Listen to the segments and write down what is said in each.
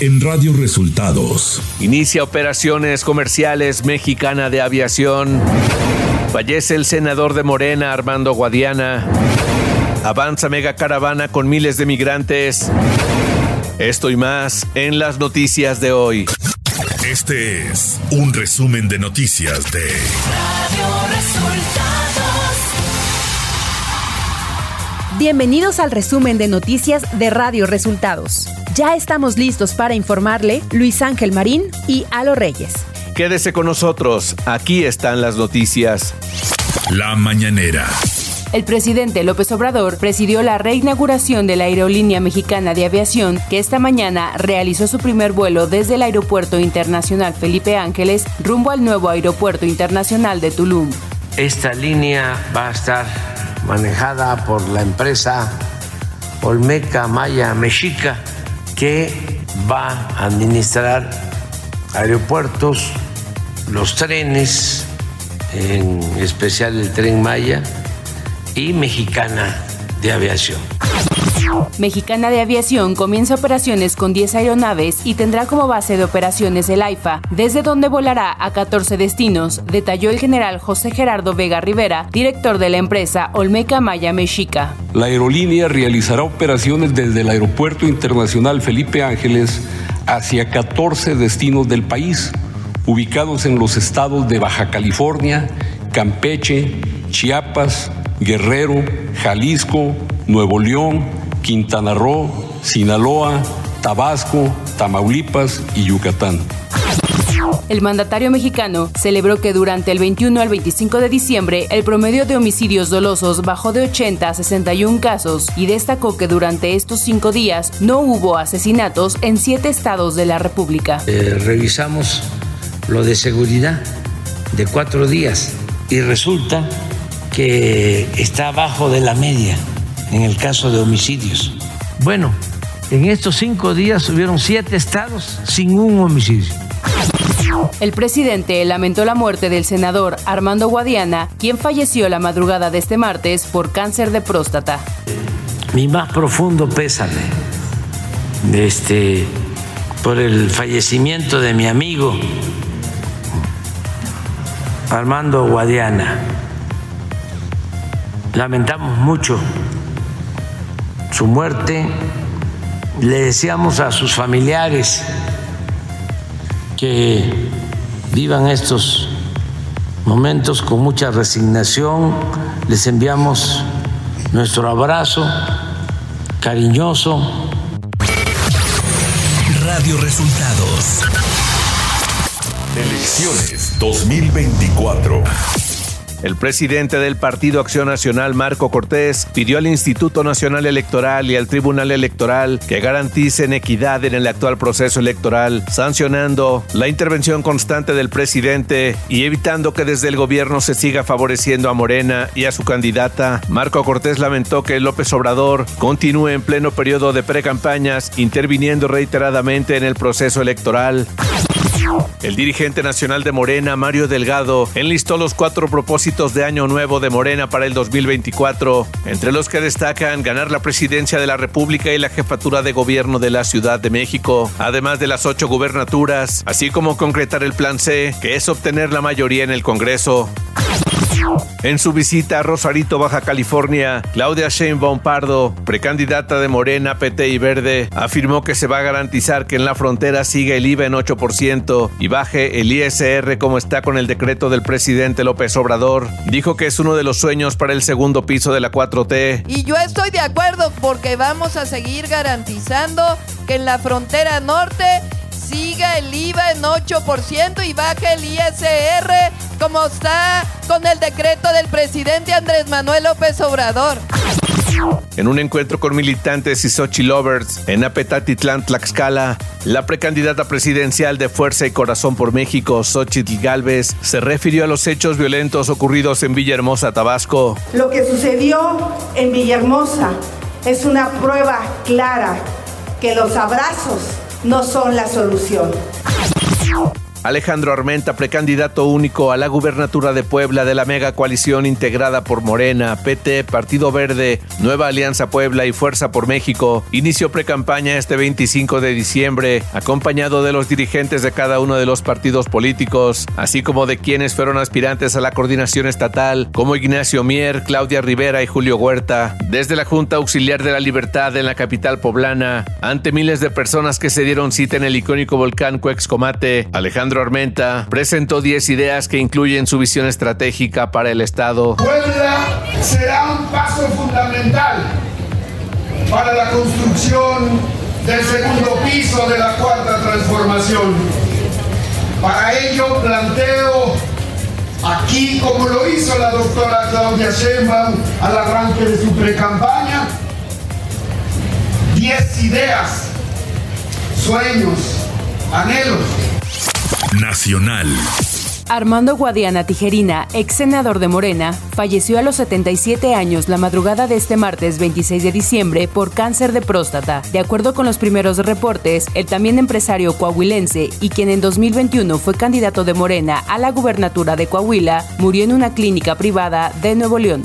en Radio Resultados. Inicia operaciones comerciales mexicana de aviación. Fallece el senador de Morena, Armando Guadiana. Avanza mega caravana con miles de migrantes. Esto y más en las noticias de hoy. Este es un resumen de noticias de Radio Resultados. Bienvenidos al resumen de noticias de Radio Resultados. Ya estamos listos para informarle Luis Ángel Marín y Alo Reyes. Quédese con nosotros, aquí están las noticias. La mañanera. El presidente López Obrador presidió la reinauguración de la Aerolínea Mexicana de Aviación, que esta mañana realizó su primer vuelo desde el Aeropuerto Internacional Felipe Ángeles rumbo al nuevo Aeropuerto Internacional de Tulum. Esta línea va a estar manejada por la empresa Olmeca Maya Mexica, que va a administrar aeropuertos, los trenes, en especial el tren Maya y Mexicana de Aviación. Mexicana de Aviación comienza operaciones con 10 aeronaves y tendrá como base de operaciones el AIFA, desde donde volará a 14 destinos, detalló el general José Gerardo Vega Rivera, director de la empresa Olmeca Maya Mexica. La aerolínea realizará operaciones desde el Aeropuerto Internacional Felipe Ángeles hacia 14 destinos del país, ubicados en los estados de Baja California, Campeche, Chiapas, Guerrero, Jalisco, Nuevo León, Quintana Roo, Sinaloa, Tabasco, Tamaulipas y Yucatán. El mandatario mexicano celebró que durante el 21 al 25 de diciembre el promedio de homicidios dolosos bajó de 80 a 61 casos y destacó que durante estos cinco días no hubo asesinatos en siete estados de la República. Eh, revisamos lo de seguridad de cuatro días y resulta que está abajo de la media en el caso de homicidios. Bueno, en estos cinco días hubieron siete estados sin un homicidio. El presidente lamentó la muerte del senador Armando Guadiana, quien falleció la madrugada de este martes por cáncer de próstata. Mi más profundo pésame este, por el fallecimiento de mi amigo Armando Guadiana Lamentamos mucho su muerte. Le deseamos a sus familiares que vivan estos momentos con mucha resignación. Les enviamos nuestro abrazo cariñoso. Radio Resultados. Elecciones 2024. El presidente del Partido Acción Nacional, Marco Cortés, pidió al Instituto Nacional Electoral y al Tribunal Electoral que garanticen equidad en el actual proceso electoral, sancionando la intervención constante del presidente y evitando que desde el gobierno se siga favoreciendo a Morena y a su candidata. Marco Cortés lamentó que López Obrador continúe en pleno periodo de precampañas, interviniendo reiteradamente en el proceso electoral. El dirigente nacional de Morena, Mario Delgado, enlistó los cuatro propósitos de Año Nuevo de Morena para el 2024, entre los que destacan ganar la presidencia de la República y la jefatura de gobierno de la Ciudad de México, además de las ocho gubernaturas, así como concretar el Plan C, que es obtener la mayoría en el Congreso. En su visita a Rosarito, Baja California, Claudia Sheinbaum Pardo, precandidata de Morena, PT y Verde, afirmó que se va a garantizar que en la frontera siga el IVA en 8% y baje el ISR como está con el decreto del presidente López Obrador. Dijo que es uno de los sueños para el segundo piso de la 4T. Y yo estoy de acuerdo porque vamos a seguir garantizando que en la frontera norte siga el IVA en 8% y baje el ISR como está con el decreto del presidente Andrés Manuel López Obrador. En un encuentro con militantes y Sochi Lovers en Apetatitlán, Tlaxcala, la precandidata presidencial de Fuerza y Corazón por México, Xochitl Galvez, se refirió a los hechos violentos ocurridos en Villahermosa, Tabasco. Lo que sucedió en Villahermosa es una prueba clara que los abrazos no son la solución. Alejandro Armenta, precandidato único a la gubernatura de Puebla de la mega coalición integrada por Morena, PT, Partido Verde, Nueva Alianza Puebla y Fuerza por México, inició precampaña este 25 de diciembre, acompañado de los dirigentes de cada uno de los partidos políticos, así como de quienes fueron aspirantes a la coordinación estatal, como Ignacio Mier, Claudia Rivera y Julio Huerta, desde la Junta Auxiliar de la Libertad en la capital poblana, ante miles de personas que se dieron cita en el icónico volcán Cuexcomate, Alejandro Armenta presentó 10 ideas que incluyen su visión estratégica para el Estado. Puebla será un paso fundamental para la construcción del segundo piso de la cuarta transformación. Para ello planteo aquí, como lo hizo la doctora Claudia Sheinbaum al arranque de su precampaña, 10 ideas, sueños, anhelos. Nacional. Armando Guadiana Tijerina, ex senador de Morena, falleció a los 77 años la madrugada de este martes 26 de diciembre por cáncer de próstata. De acuerdo con los primeros reportes, el también empresario coahuilense y quien en 2021 fue candidato de Morena a la gubernatura de Coahuila, murió en una clínica privada de Nuevo León.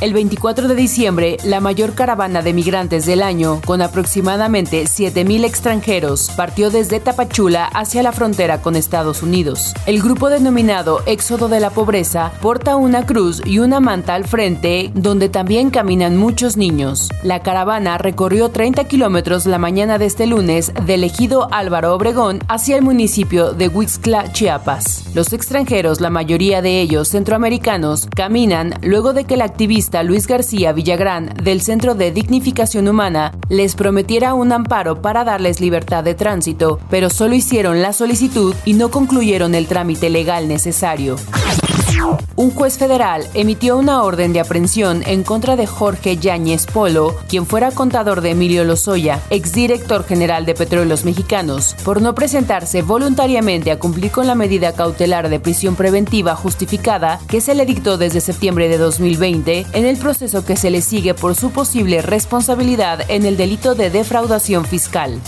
El 24 de diciembre, la mayor caravana de migrantes del año, con aproximadamente 7.000 extranjeros, partió desde Tapachula hacia la frontera con Estados Unidos. El grupo denominado Éxodo de la Pobreza porta una cruz y una manta al frente, donde también caminan muchos niños. La caravana recorrió 30 kilómetros la mañana de este lunes del ejido Álvaro Obregón hacia el municipio de Huixtla, Chiapas. Los extranjeros, la mayoría de ellos centroamericanos, caminan luego de que la activista Luis García Villagrán del Centro de Dignificación Humana les prometiera un amparo para darles libertad de tránsito, pero solo hicieron la solicitud y no concluyeron el trámite legal necesario. Un juez federal emitió una orden de aprehensión en contra de Jorge Yáñez Polo, quien fuera contador de Emilio Lozoya, exdirector general de Petróleos Mexicanos, por no presentarse voluntariamente a cumplir con la medida cautelar de prisión preventiva justificada que se le dictó desde septiembre de 2020 en el proceso que se le sigue por su posible responsabilidad en el delito de defraudación fiscal.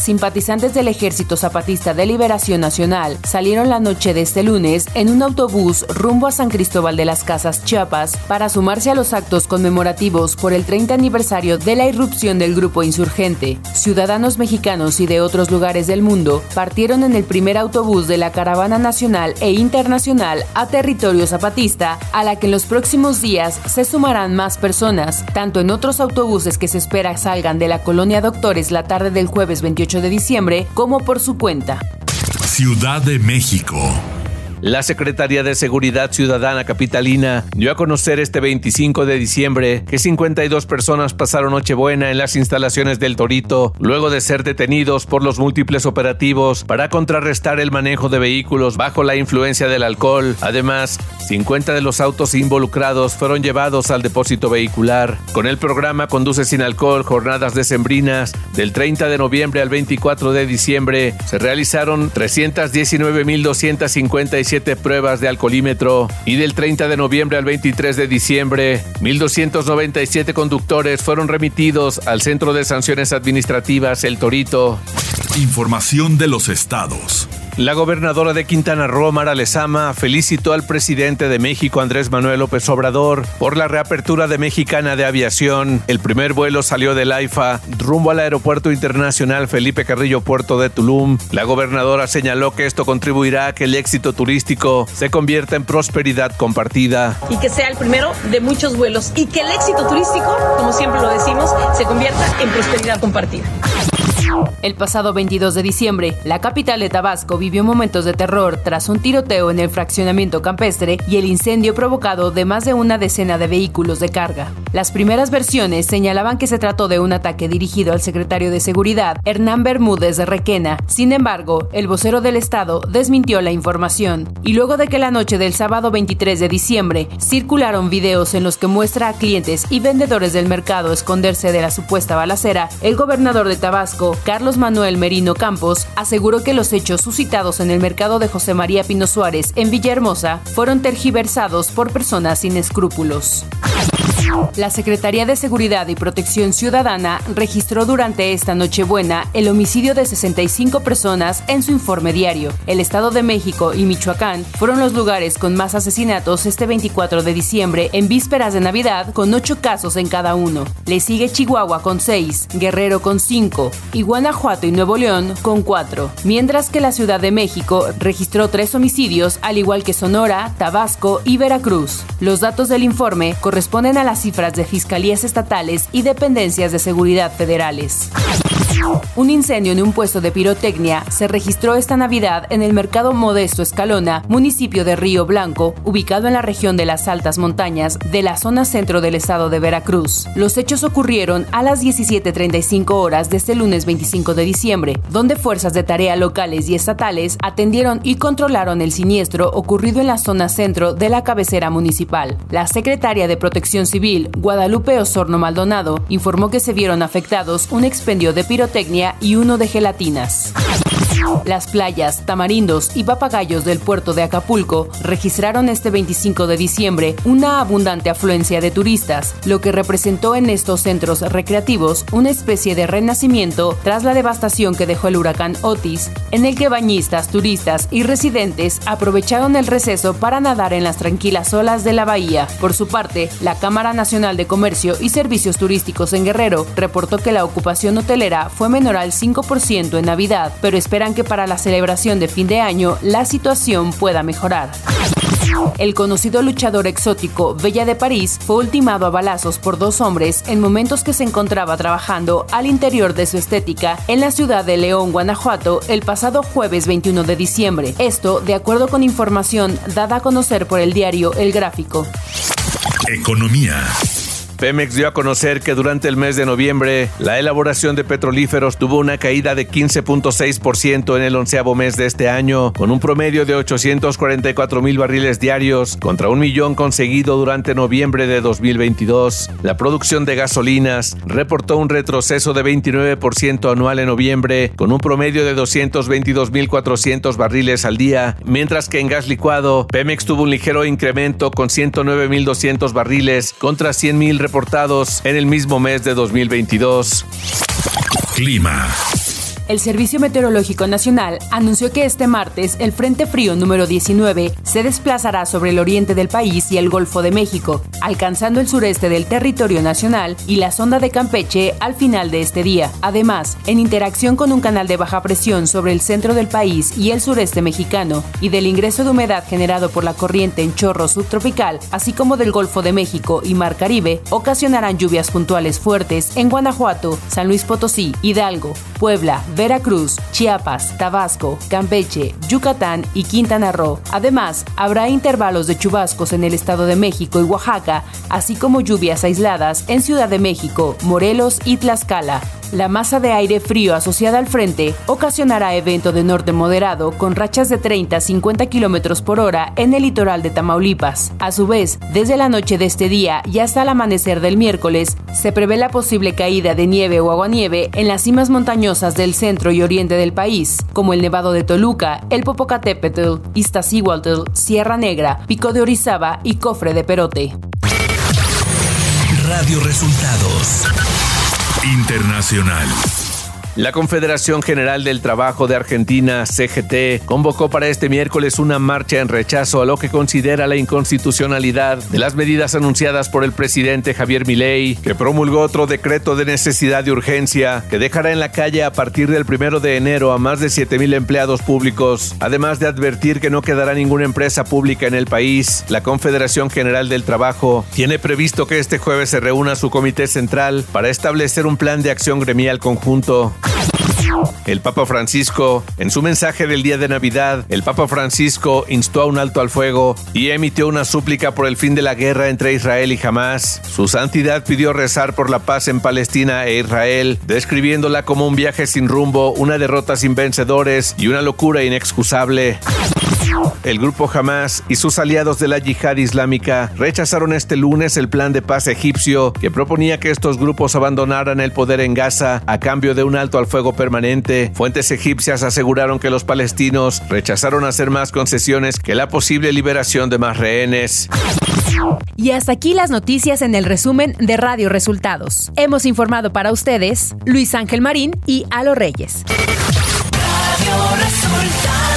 Simpatizantes del Ejército Zapatista de Liberación Nacional salieron la noche de este lunes en un autobús rumbo a San Cristóbal de las Casas, Chiapas, para sumarse a los actos conmemorativos por el 30 aniversario de la irrupción del grupo insurgente. Ciudadanos mexicanos y de otros lugares del mundo partieron en el primer autobús de la caravana nacional e internacional a territorio zapatista, a la que en los próximos días se sumarán más personas, tanto en otros autobuses que se espera salgan de la colonia Doctores la tarde del jueves 28 de diciembre como por su cuenta. Ciudad de México. La Secretaría de Seguridad Ciudadana Capitalina dio a conocer este 25 de diciembre que 52 personas pasaron Nochebuena en las instalaciones del Torito luego de ser detenidos por los múltiples operativos para contrarrestar el manejo de vehículos bajo la influencia del alcohol. Además, 50 de los autos involucrados fueron llevados al depósito vehicular. Con el programa Conduce sin alcohol, jornadas decembrinas, del 30 de noviembre al 24 de diciembre, se realizaron 319.257 pruebas de alcoholímetro y del 30 de noviembre al 23 de diciembre, 1.297 conductores fueron remitidos al Centro de Sanciones Administrativas El Torito. Información de los estados. La gobernadora de Quintana Roo, Mara Lezama, felicitó al presidente de México, Andrés Manuel López Obrador, por la reapertura de Mexicana de Aviación. El primer vuelo salió del AIFA rumbo al Aeropuerto Internacional Felipe Carrillo Puerto de Tulum. La gobernadora señaló que esto contribuirá a que el éxito turístico se convierta en prosperidad compartida. Y que sea el primero de muchos vuelos y que el éxito turístico, como siempre lo decimos, se convierta en prosperidad compartida. El pasado 22 de diciembre, la capital de Tabasco vivió momentos de terror tras un tiroteo en el fraccionamiento campestre y el incendio provocado de más de una decena de vehículos de carga. Las primeras versiones señalaban que se trató de un ataque dirigido al secretario de Seguridad, Hernán Bermúdez de Requena. Sin embargo, el vocero del Estado desmintió la información. Y luego de que la noche del sábado 23 de diciembre circularon videos en los que muestra a clientes y vendedores del mercado esconderse de la supuesta balacera, el gobernador de Tabasco, Carlos Manuel Merino Campos, aseguró que los hechos suscitados en el mercado de José María Pino Suárez en Villahermosa fueron tergiversados por personas sin escrúpulos. La Secretaría de Seguridad y Protección Ciudadana registró durante esta Nochebuena el homicidio de 65 personas en su informe diario. El Estado de México y Michoacán fueron los lugares con más asesinatos este 24 de diciembre en vísperas de Navidad con 8 casos en cada uno. Le sigue Chihuahua con 6, Guerrero con 5 y Guanajuato y Nuevo León con 4, mientras que la Ciudad de México registró 3 homicidios al igual que Sonora, Tabasco y Veracruz. Los datos del informe corresponden a las cifras de fiscalías estatales y dependencias de seguridad federales. Un incendio en un puesto de pirotecnia se registró esta Navidad en el mercado Modesto Escalona, municipio de Río Blanco, ubicado en la región de las altas montañas de la zona centro del estado de Veracruz. Los hechos ocurrieron a las 17.35 horas de este lunes 25 de diciembre, donde fuerzas de tarea locales y estatales atendieron y controlaron el siniestro ocurrido en la zona centro de la cabecera municipal. La secretaria de Protección Civil, Guadalupe Osorno Maldonado, informó que se vieron afectados un expendio de pirotecnia y uno de gelatinas. Las playas, tamarindos y papagayos del puerto de Acapulco registraron este 25 de diciembre una abundante afluencia de turistas, lo que representó en estos centros recreativos una especie de renacimiento tras la devastación que dejó el huracán Otis, en el que bañistas, turistas y residentes aprovecharon el receso para nadar en las tranquilas olas de la bahía. Por su parte, la Cámara Nacional de Comercio y Servicios Turísticos en Guerrero reportó que la ocupación hotelera fue menor al 5% en Navidad, pero esperan que para la celebración de fin de año la situación pueda mejorar. El conocido luchador exótico Bella de París fue ultimado a balazos por dos hombres en momentos que se encontraba trabajando al interior de su estética en la ciudad de León, Guanajuato, el pasado jueves 21 de diciembre. Esto de acuerdo con información dada a conocer por el diario El Gráfico. Economía. Pemex dio a conocer que durante el mes de noviembre la elaboración de petrolíferos tuvo una caída de 15.6% en el onceavo mes de este año, con un promedio de 844 mil barriles diarios contra un millón conseguido durante noviembre de 2022. La producción de gasolinas reportó un retroceso de 29% anual en noviembre, con un promedio de 222.400 barriles al día, mientras que en gas licuado, Pemex tuvo un ligero incremento con 109.200 barriles contra 100.000 reportados en el mismo mes de 2022. Clima. El Servicio Meteorológico Nacional anunció que este martes el Frente Frío número 19 se desplazará sobre el oriente del país y el Golfo de México, alcanzando el sureste del territorio nacional y la sonda de Campeche al final de este día. Además, en interacción con un canal de baja presión sobre el centro del país y el sureste mexicano y del ingreso de humedad generado por la corriente en chorro subtropical, así como del Golfo de México y Mar Caribe, ocasionarán lluvias puntuales fuertes en Guanajuato, San Luis Potosí, Hidalgo, Puebla, Veracruz, Chiapas, Tabasco, Campeche, Yucatán y Quintana Roo. Además, habrá intervalos de chubascos en el Estado de México y Oaxaca, así como lluvias aisladas en Ciudad de México, Morelos y Tlaxcala. La masa de aire frío asociada al frente ocasionará evento de norte moderado con rachas de 30 a 50 kilómetros por hora en el litoral de Tamaulipas. A su vez, desde la noche de este día y hasta el amanecer del miércoles, se prevé la posible caída de nieve o aguanieve en las cimas montañosas del centro y oriente del país, como el Nevado de Toluca, el Popocatépetl, Iztaccíhuatl, Sierra Negra, Pico de Orizaba y Cofre de Perote. Radio Resultados Internacional. La Confederación General del Trabajo de Argentina, CGT, convocó para este miércoles una marcha en rechazo a lo que considera la inconstitucionalidad de las medidas anunciadas por el presidente Javier Milei, que promulgó otro decreto de necesidad de urgencia que dejará en la calle a partir del primero de enero a más de 7.000 empleados públicos. Además de advertir que no quedará ninguna empresa pública en el país, la Confederación General del Trabajo tiene previsto que este jueves se reúna su comité central para establecer un plan de acción gremial conjunto. El Papa Francisco, en su mensaje del día de Navidad, el Papa Francisco instó a un alto al fuego y emitió una súplica por el fin de la guerra entre Israel y Hamas. Su santidad pidió rezar por la paz en Palestina e Israel, describiéndola como un viaje sin rumbo, una derrota sin vencedores y una locura inexcusable. El grupo Hamas y sus aliados de la yihad islámica rechazaron este lunes el plan de paz egipcio que proponía que estos grupos abandonaran el poder en Gaza a cambio de un alto al fuego permanente. Fuentes egipcias aseguraron que los palestinos rechazaron hacer más concesiones que la posible liberación de más rehenes. Y hasta aquí las noticias en el resumen de Radio Resultados. Hemos informado para ustedes Luis Ángel Marín y Alo Reyes. Radio Resultados.